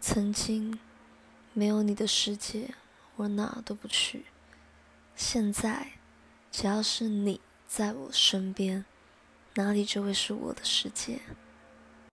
曾经没有你的世界我哪都不去。现在只要是你在我身边哪里就会是我的世界。